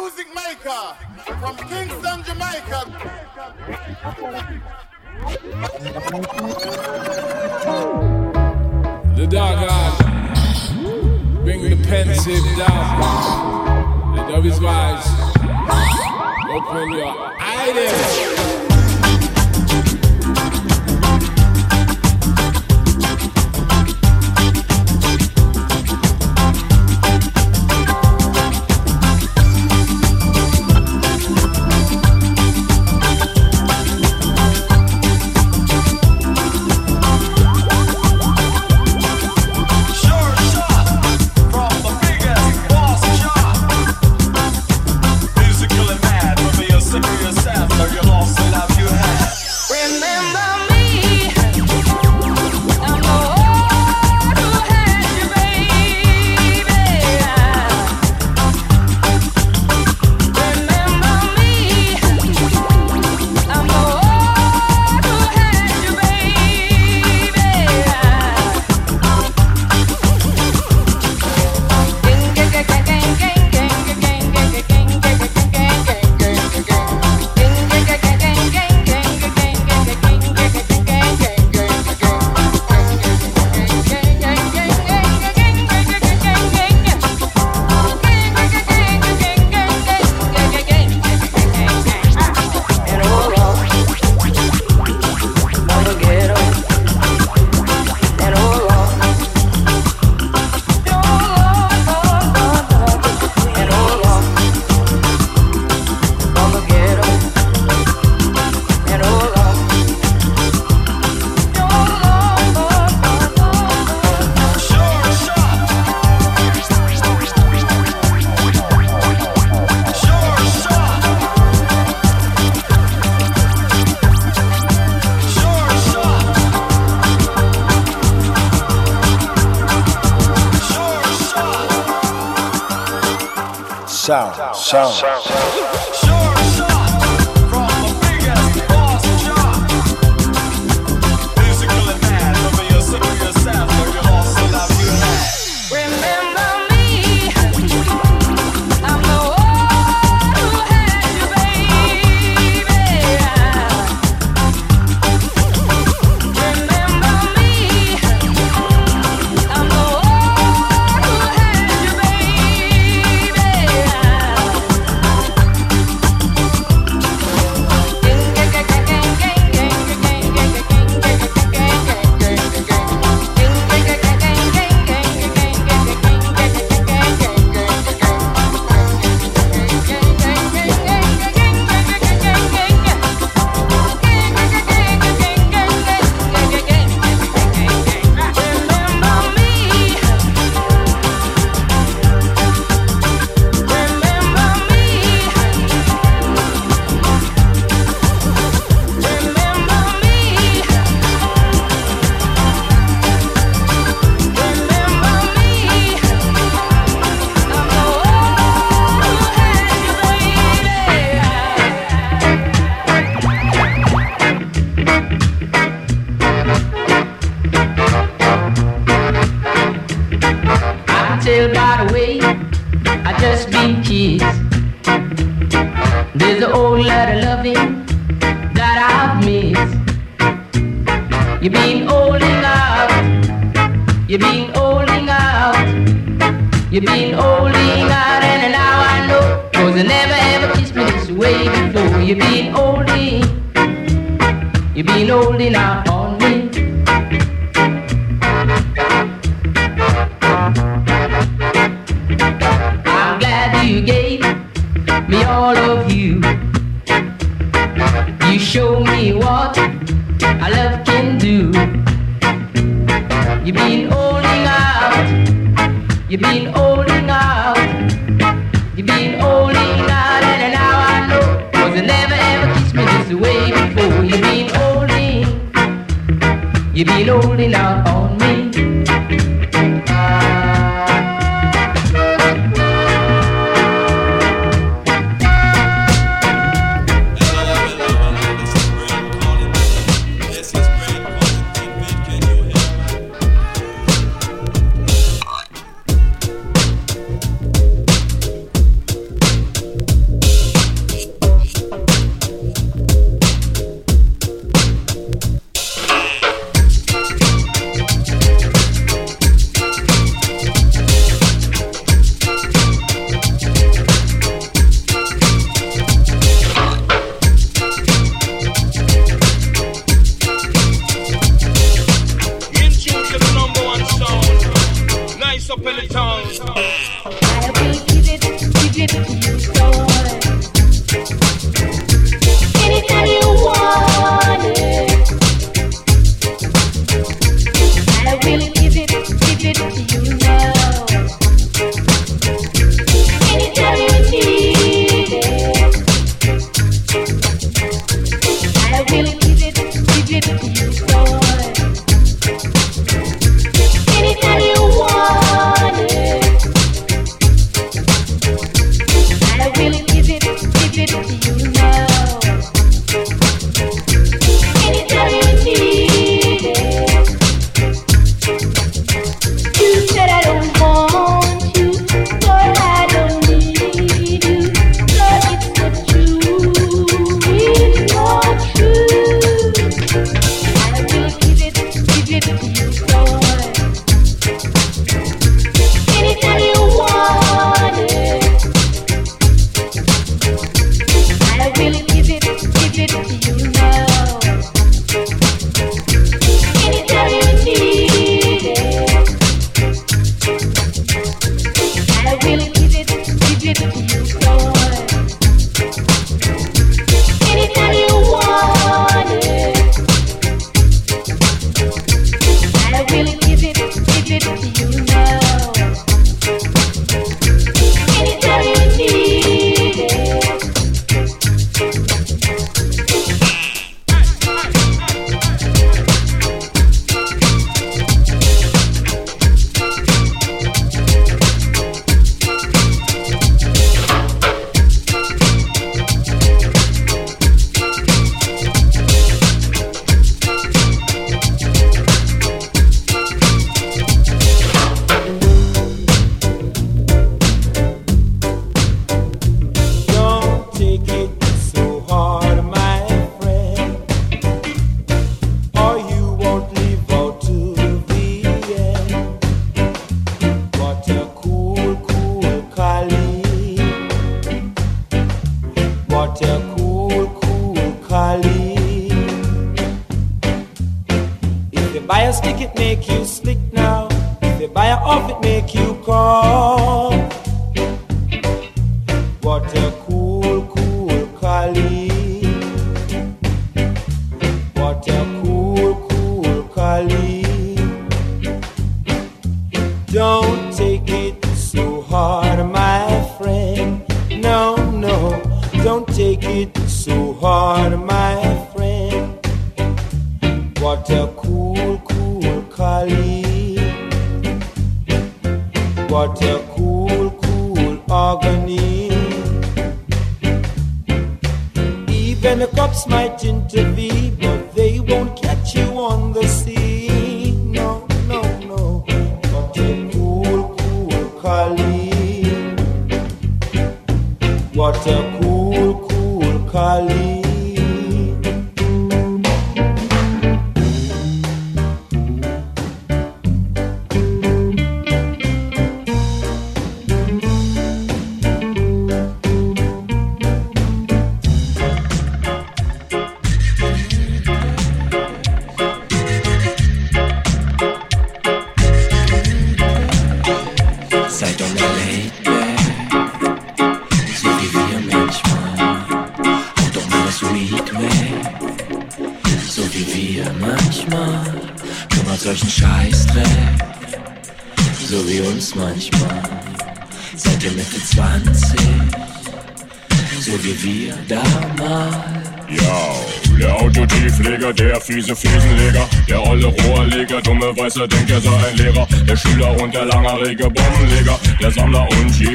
music maker from Kingston, Jamaica. The dark God, bring the pensive down. The dub is wise. Open your eyes. sound. sound. You've been holding out. You've been holding out. You've been holding out, and now I know. Cause you never ever kissed me this way before. You've been holding. You've been holding out on me. I'm glad you gave me all of you. You showed me what I love. You've been holding out. You've been holding out. You've been holding out, and now I know. Cause you never ever kissed me this way before. You've been holding. You've been holding out on What a cool, cool collie. If you buy a stick, it make you slick now. If you buy a off, it make you cold.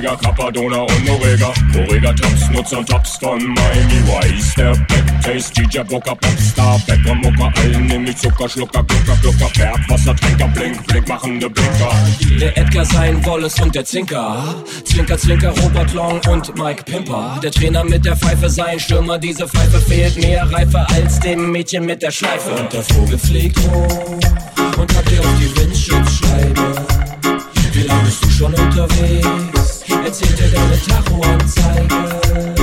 Vega, Cappadona und Norega. Correga Tops, Nutzer Tops von Miami Vice. Der Backtaste, DJ Booker, Popstar, Bäcker, Mucker, allen nämlich Zucker, Schlucker, Glucker, Glucker, Bergwasser, Trinker, Blink, Blink, machende Blinker. Der Edgar sein Wallace und der Zinker. Zwinker, Zwinker, Robert Long und Mike Pimper. Der Trainer mit der Pfeife sein Stürmer, diese Pfeife fehlt mehr Reife als dem Mädchen mit der Schleife. Und der Vogel fliegt hoch und hat dir auf die Windschutzscheibe. Wie lange bist du schon unterwegs? erzählte deine Tachoanzeige.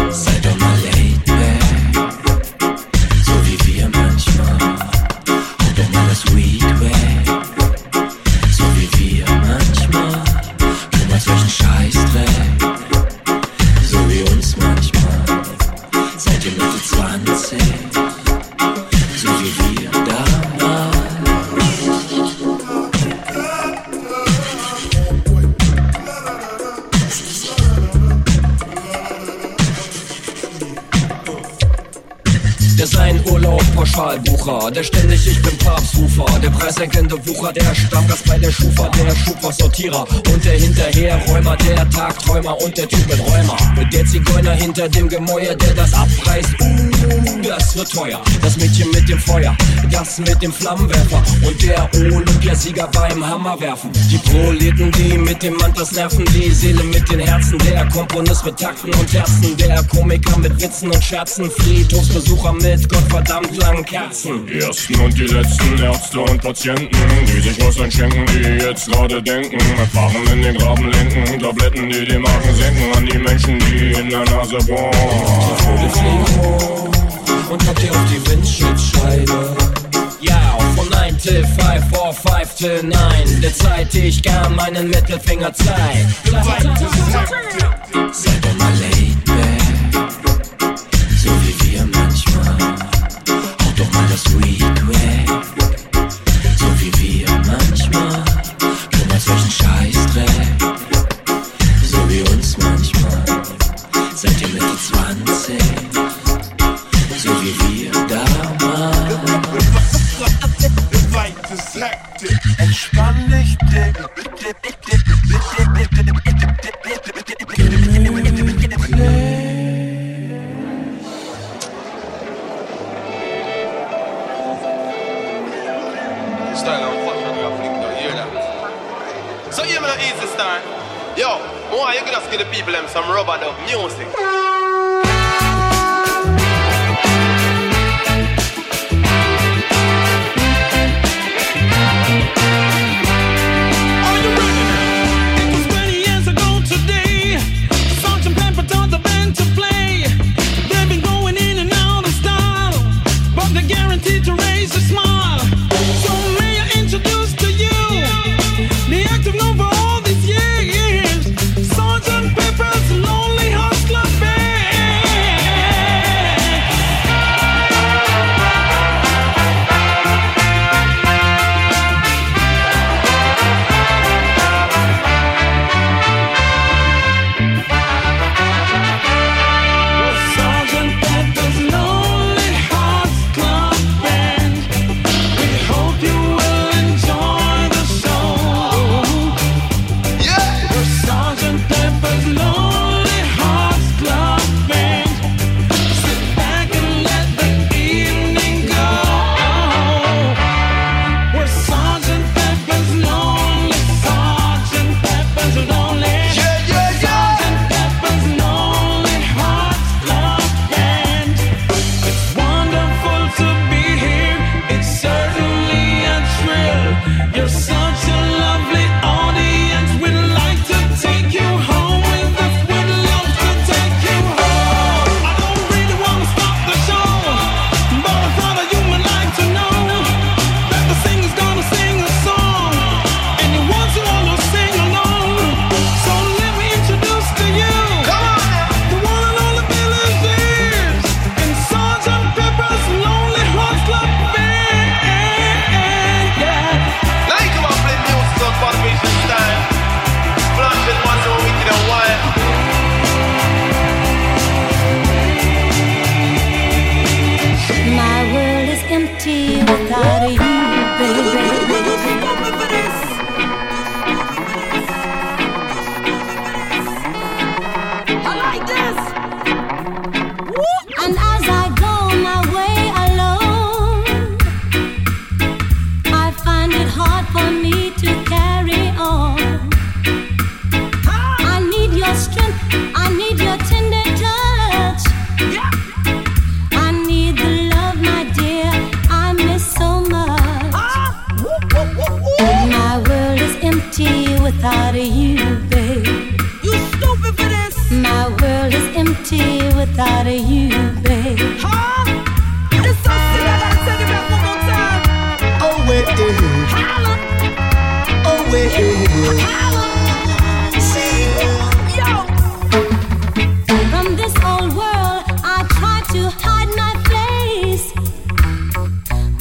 Pauschalbucher, der ständig ich bin Papstrufer, der preissenkende Wucher, der Stammgast bei der Schufa, der Schufa-Sortierer und der Hinterherräumer, der Tagträumer und der Typ mit Räumer. Mit der Zigeuner hinter dem Gemäuer, der das abreißt, uh, das wird teuer. Das Mädchen mit dem Feuer, das mit dem Flammenwerfer und der Olympiasieger beim Hammerwerfen. Die Proleten, die mit dem Mantas nerven, die Seele mit den Herzen, der Komponist mit Takten und Herzen, der Komiker mit Witzen und Scherzen, Friedhofsbesucher mit Gottverdammt langen Kerzen. Die ersten und die letzten Ärzte und Patienten, die sich was einschenken, die jetzt gerade denken, erfahren in den Graben lenken, Tabletten, die den Magen senken, an die Menschen, die in der Nase bohren. Die Vögel fliegen hoch und habt ihr auf die Windschutzscheibe. Ja, von 9 till 5, 4, 5 till 9. Der Zeit ich gern meinen Mittelfinger zeig. Sei doch mal laid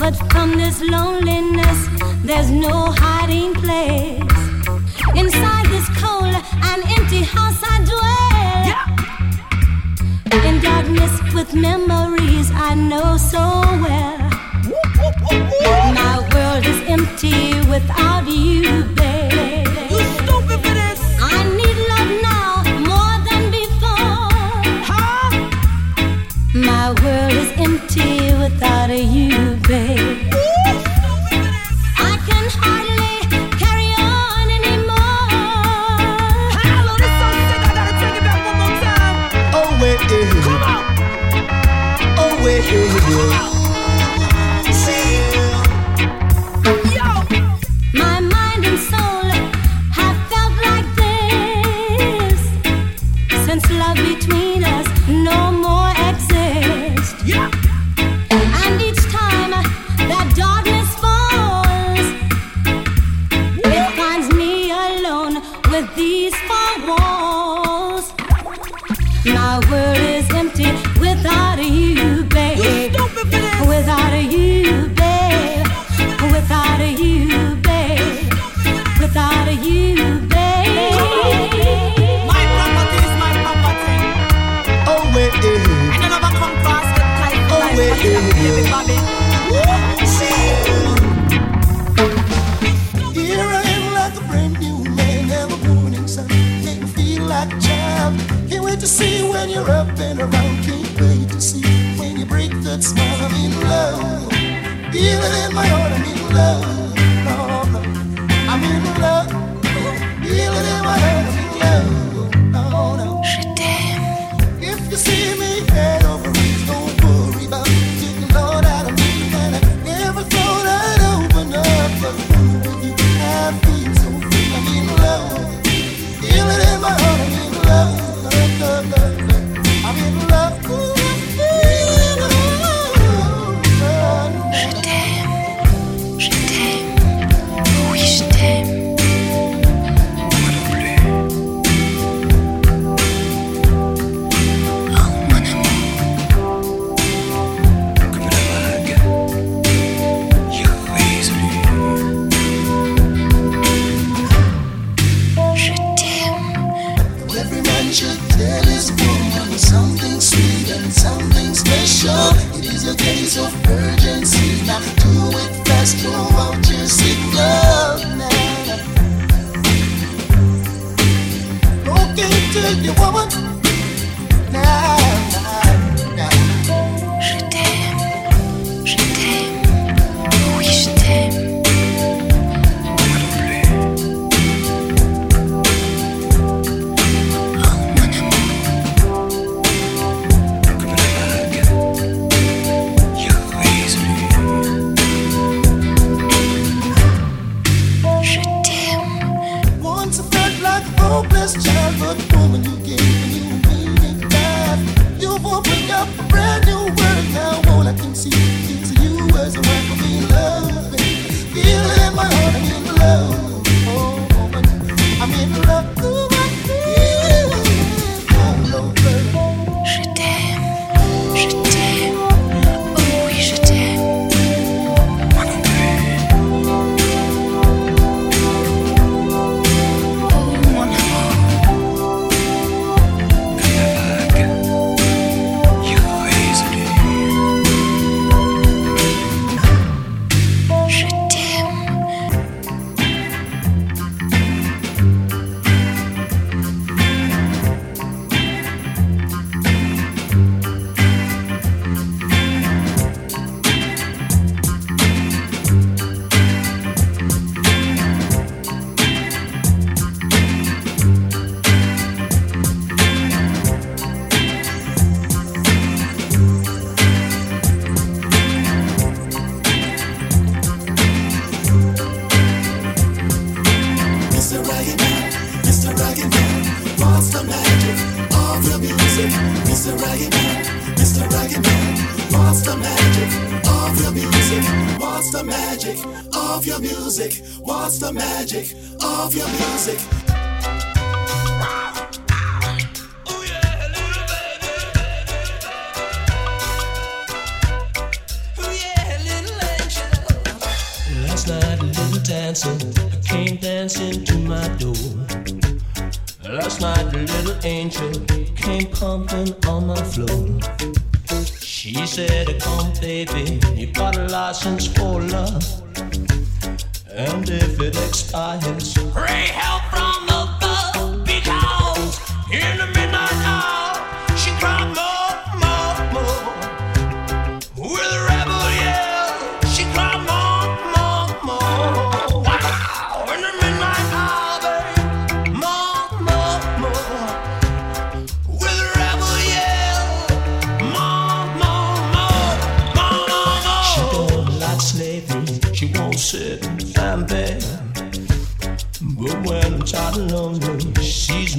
But from this loneliness, there's no hiding place. Inside this cold and empty house I dwell. Yeah. In darkness with memories I know so well. My world is empty without you, babe.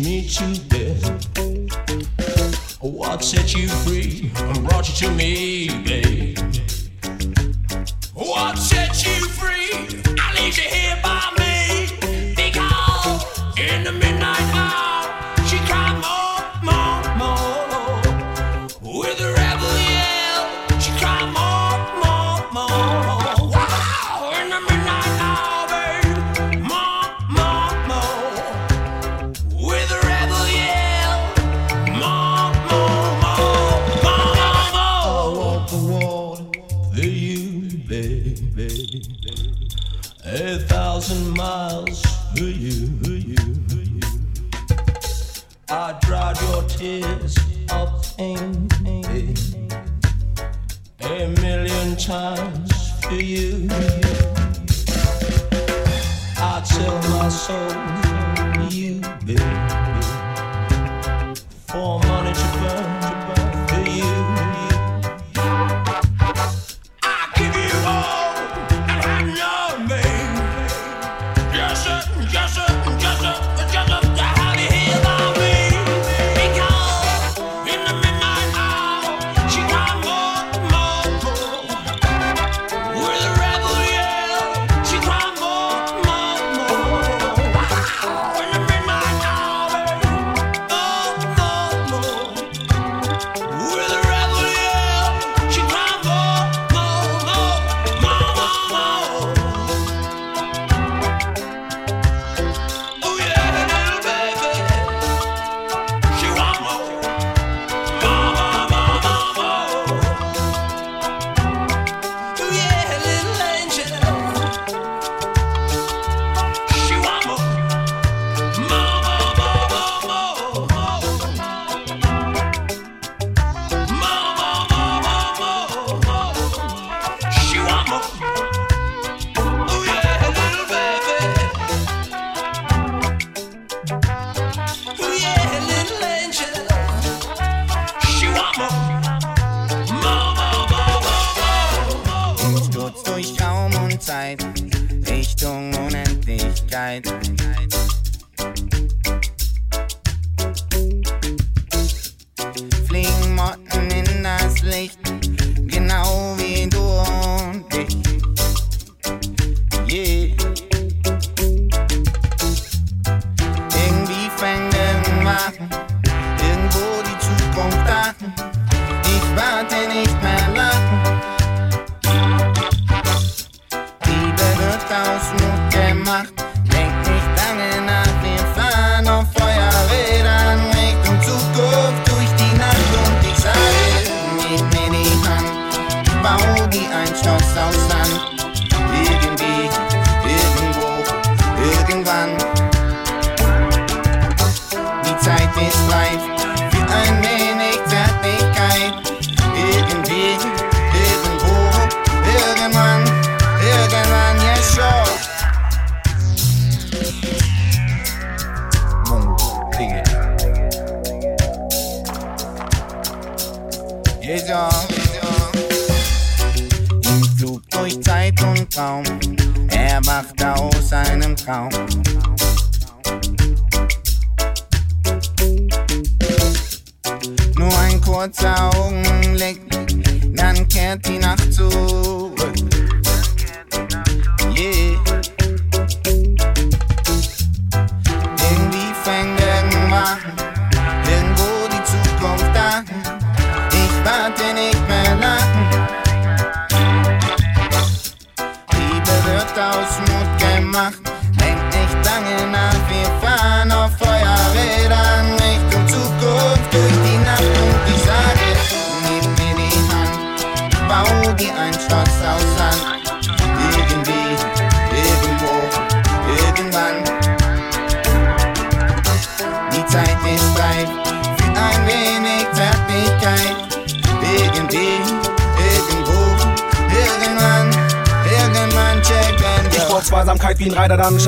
meet you there. What set you free and brought you to me, babe? What set you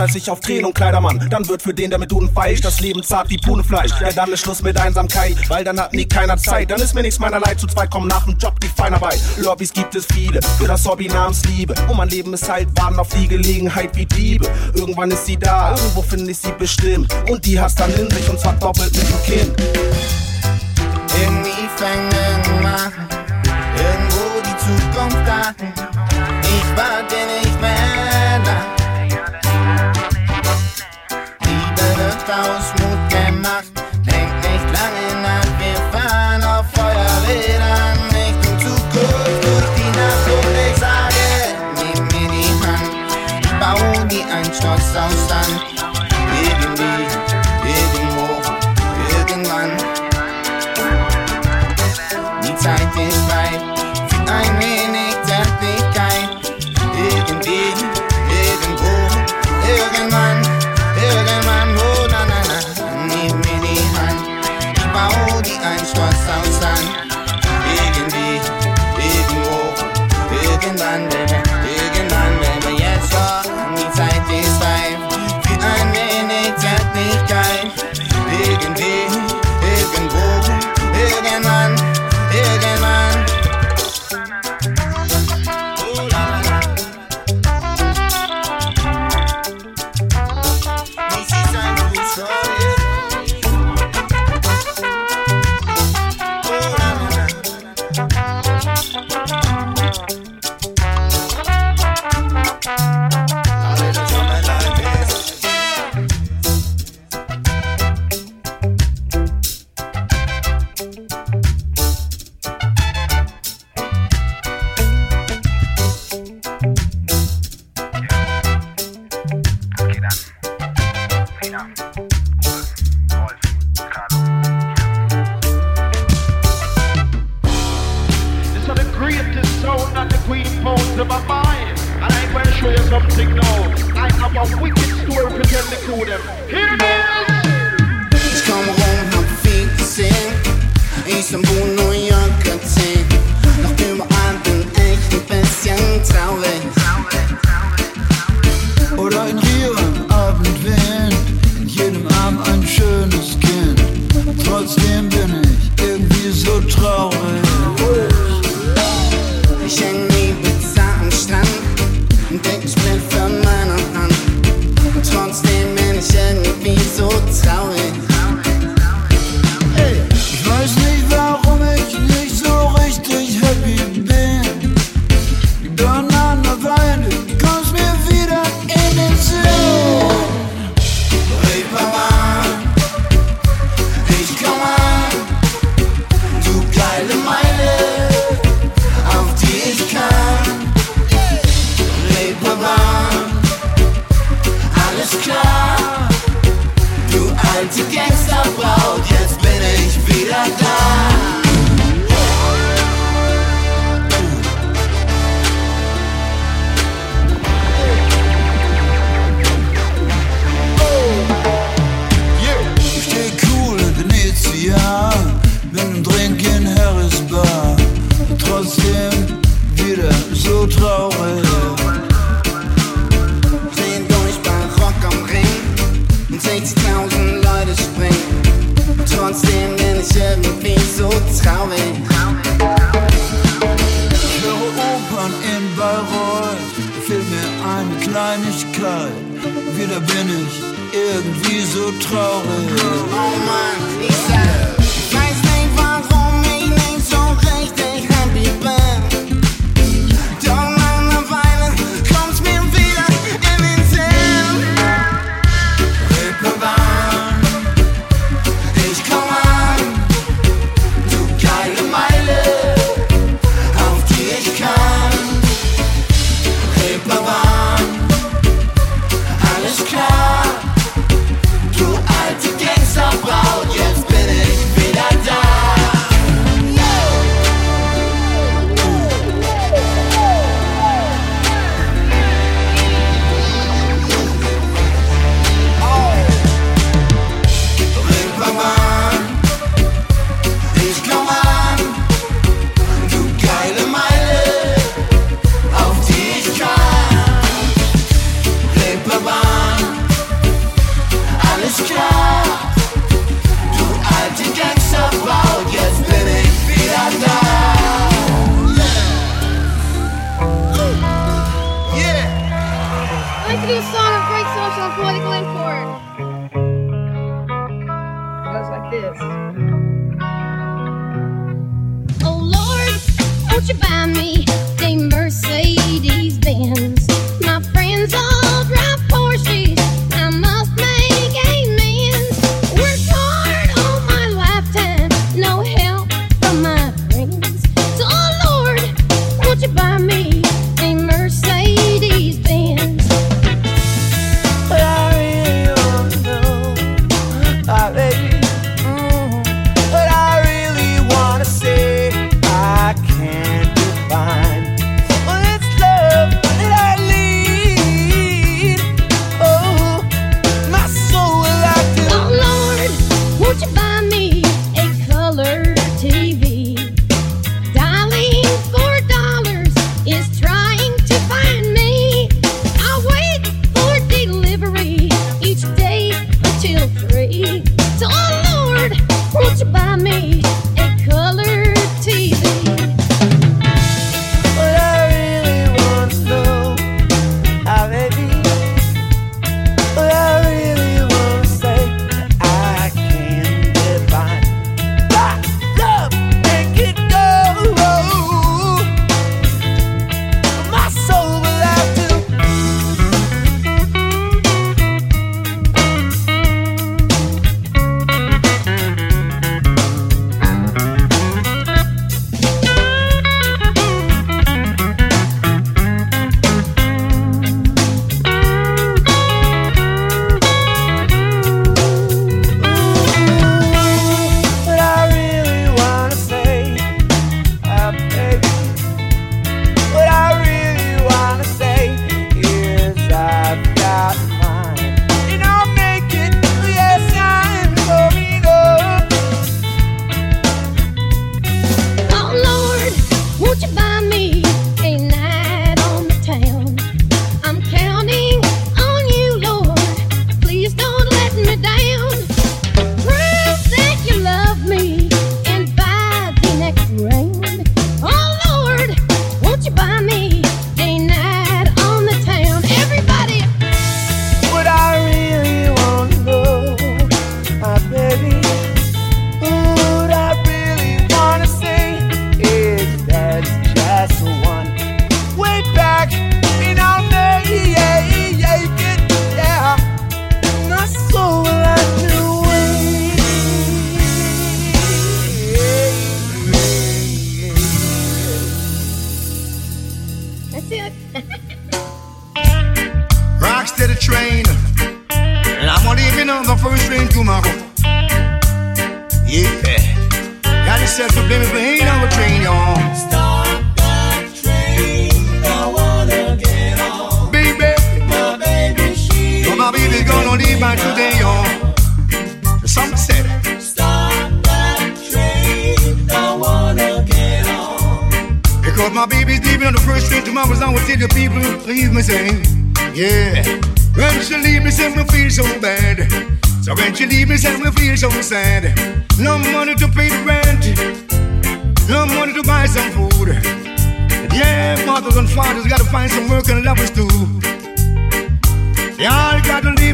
als ich auf Tränen und Kleidermann. Dann wird für den, der mit Duden feilscht, das Leben zart wie Punefleisch. Ja, dann ist Schluss mit Einsamkeit, weil dann hat nie keiner Zeit. Dann ist mir nichts meiner Leid, zu zwei kommen nach dem Job die Feinarbeit. Lobbys gibt es viele, für das Hobby namens Liebe. Und mein Leben ist halt warten auf die Gelegenheit wie Diebe. Irgendwann ist sie da, irgendwo finde ich sie bestimmt. Und die hast dann in sich und zwar doppelt mit dem Kind. In die Fänge Stadt Southstand. Irgendwann. Zeit ein wenig irgendwo, irgendwann, irgendwann, oh, na na na. Die ein irgendwo, irgendwann, irgendwann, yes, sir. Die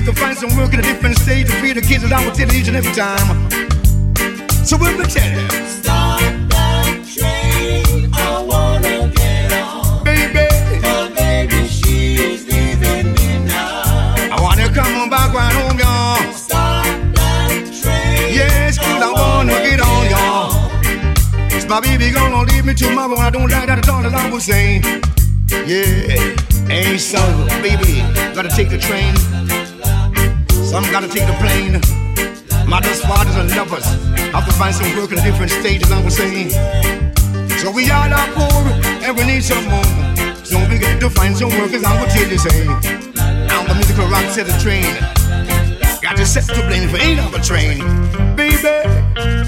to find some work in a different state to feed the kids that I will tell each and every time. So when we tell them, stop that train, I wanna get on. Baby, my baby, she's leaving me now. I wanna come on back right home, y'all. Stop that train. Yes, cause I wanna get on, y'all. It's my baby gonna leave me tomorrow, and I don't like that at all, as I was saying. Yeah, ain't so, baby. Gotta take the train. Some gotta take the plane. Mothers, fathers, and lovers have to find some work in different stages, I was saying. So we all are poor, and we need some more. So we got to find some work, as I would tell you, say. I'm the musical rock set the train. Got to set to blame for ain't on a train. Baby,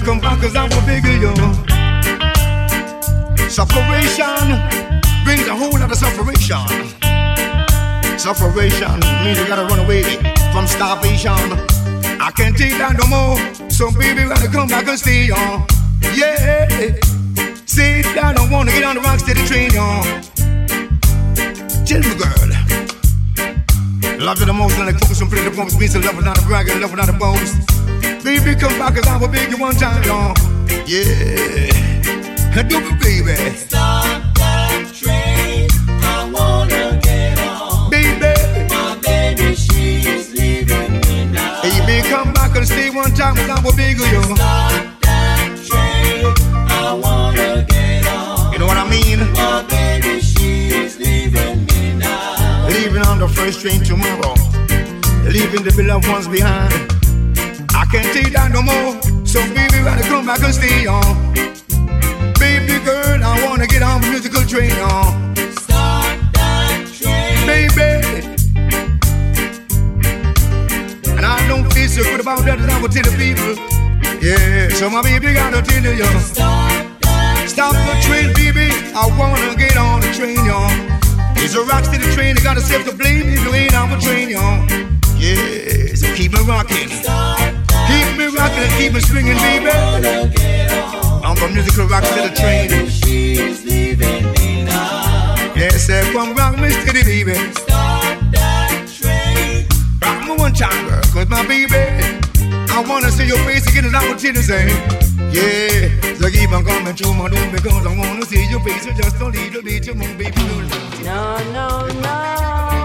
come back, cause I'm a bigger, yo. Sufferation brings a whole lot of sufferation. Sufferation means you gotta run away from starvation. I can't take that no more. So baby, gotta come back and stay on. Yeah. That I don't wanna get on the rock steady train, y'all. Tell me, girl. Love you the most, and I focus on pretty the promise, means love without a brag and love without a boast. Baby, come back, cause I will beg you one time, y'all. Yeah. Do it, baby. Stop time, cause I will beg you. You know what I mean? My baby, she's leaving me now. Leaving on the first train tomorrow. Leaving the beloved ones behind. I can't take that no more. So baby, gotta come back and stay on. Baby girl, I wanna get on the musical train on. Will tell the people. Yeah, so my baby gotta tell you. Stop the train, baby. I wanna get on the train, y'all. It's a rock to the train, you got yourself to blame if you ain't on the train, y'all. Yeah, so keep me rocking. Keep me rocking keep me swinging, baby. I'm from musical rock to the train. She's leaving me now. Yes, I come rock me steady, baby. Start that train. Rock me one time, girl, cause my baby. I wanna see your face again and I tell you say, yeah. So keep on coming through my room because I wanna see your face just a little bit more, baby. No, no, no.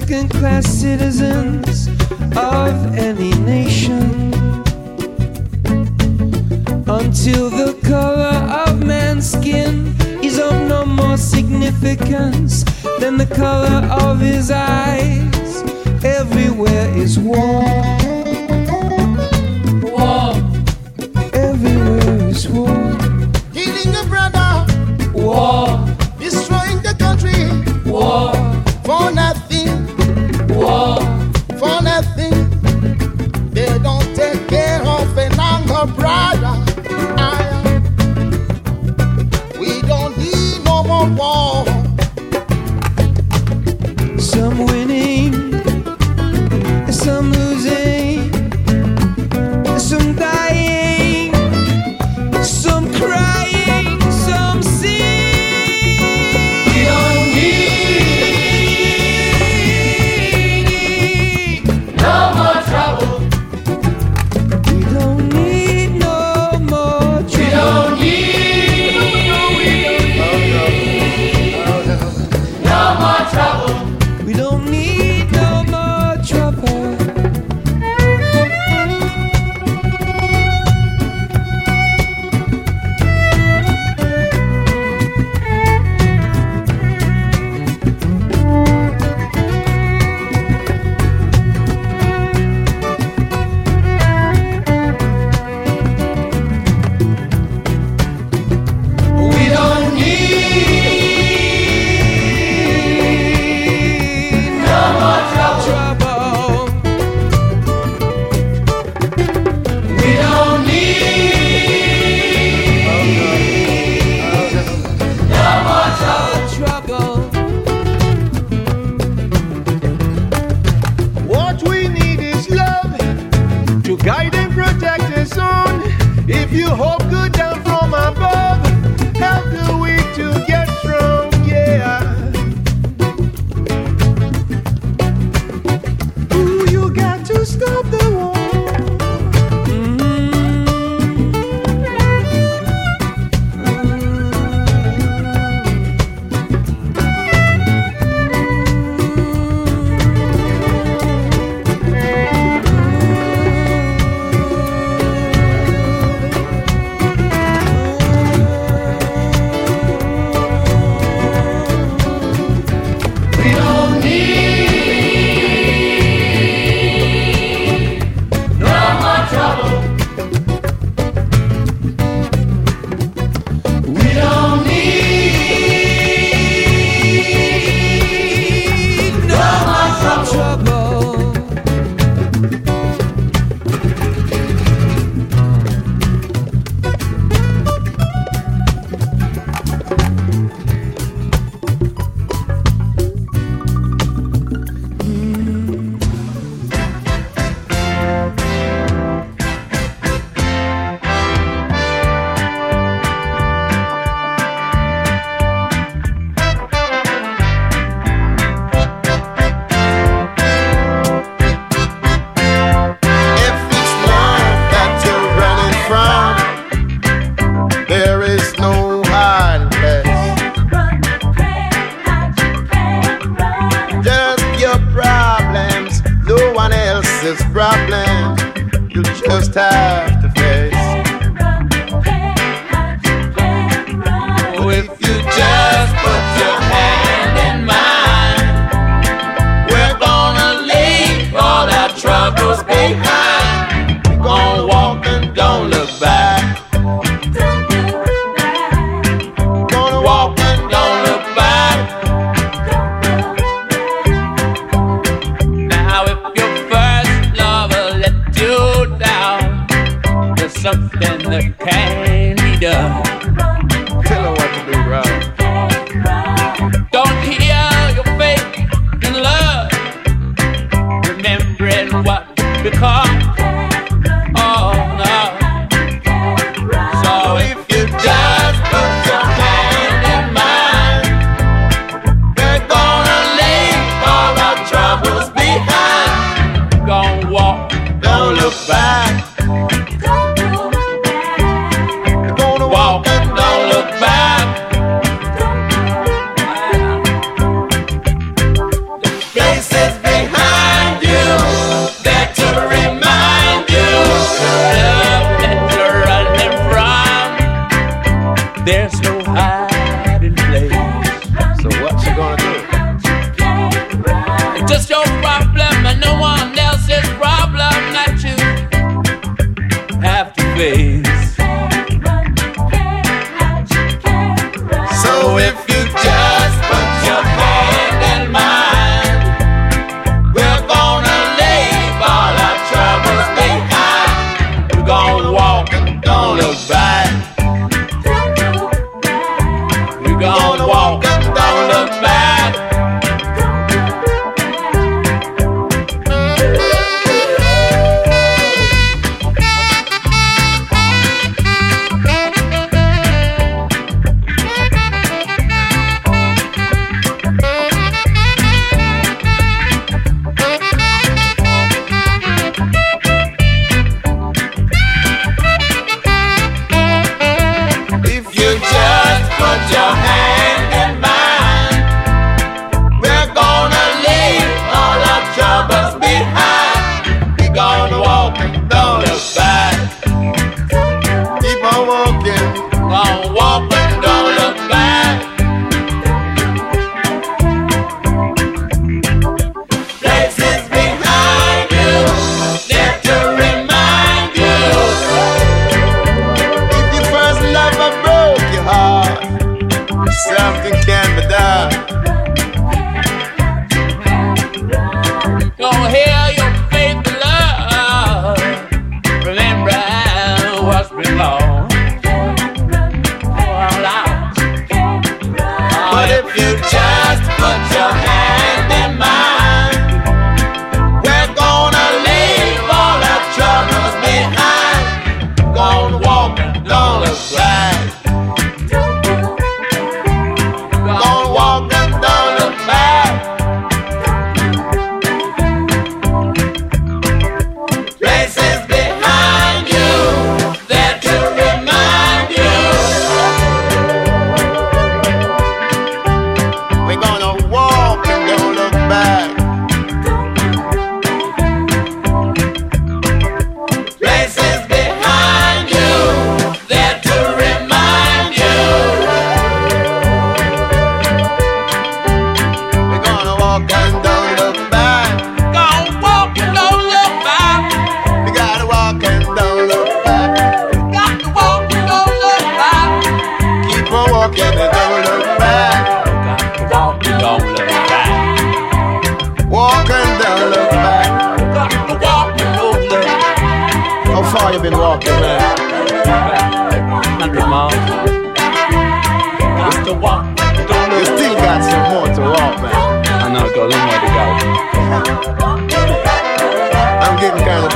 second class citizens of any nation until the color of man's skin is of no more significance than the color of his eyes. Everywhere is war.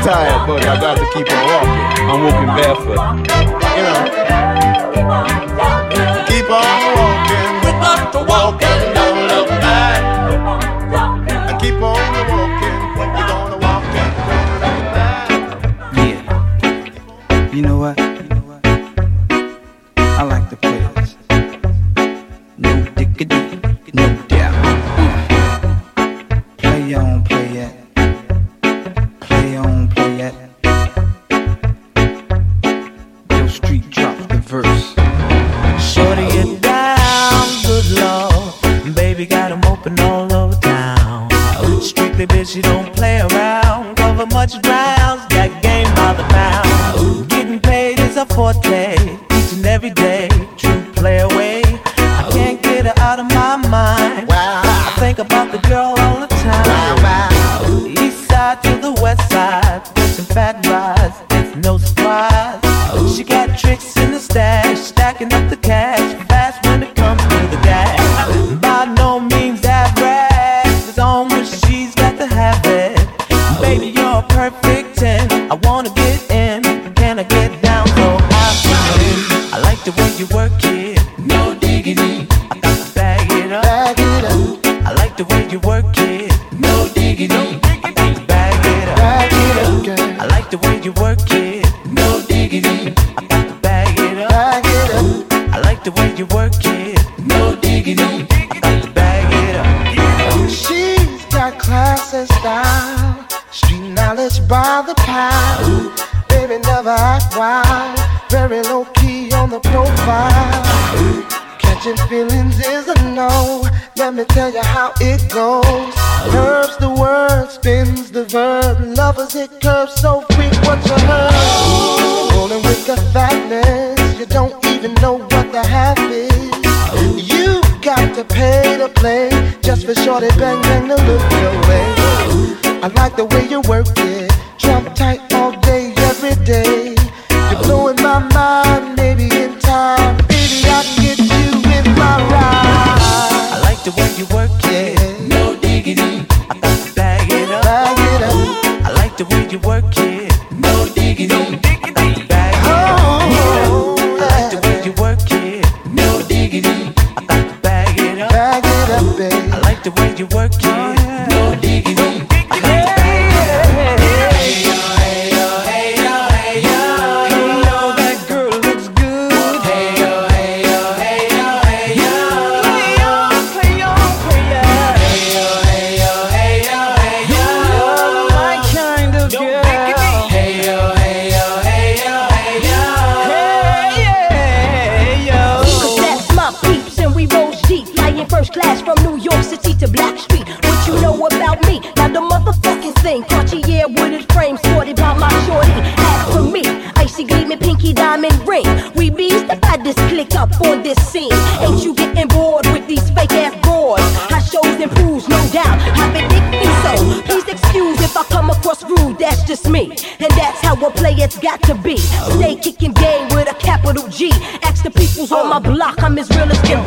Tired, but I got to keep on walking. I'm walking barefoot. You know. Keep on walking. We got to walk and Catching feelings is a no. Let me tell you how it goes. Curves the word, spins the verb. Lovers hit curves so quick. What you heard? Rolling with the fatness, you don't even know what the half is. You got to pay to play just for shorty bang bang to look your way. I like the way you work it, jump tight all day, every day. You're blowing my mind, maybe in time, baby I can get you in my ride. I like the way you work it, no diggity. No doubt. I've dick me so. Please excuse if I come across rude, that's just me. And that's how a player's got to be. Stay kicking game with a capital G. Ask the peoples on my block, I'm as real as can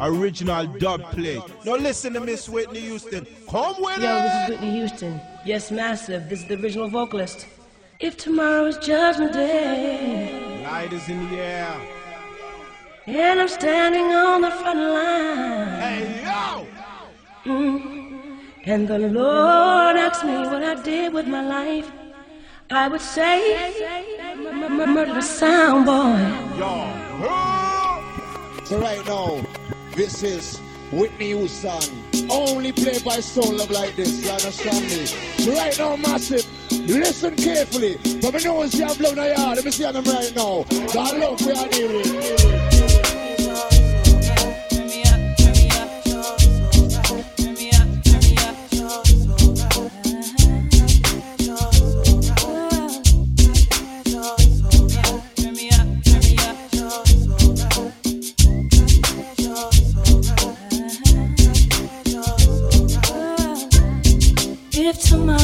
original dubplate. Now listen to Miss Whitney Houston. Come with Yo, it. this is Whitney Houston. Yes, massive. This is the original vocalist. If tomorrow is Judgment Day, Light is in the air. and I'm standing on the front line. Hey, yo! Mm. And the Lord asks me what I did with my life. I would say, murder the sound boy. So right now, this is Whitney Houston. Only play by soul love like this, you understand me? So right now, massive, listen carefully. But me know you have blown a yard, let me see them right now. That love we are dealing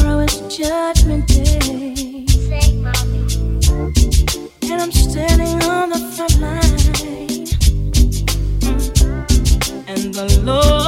tomorrow is judgment day. Mommy. And I'm standing on the front line. And the Lord.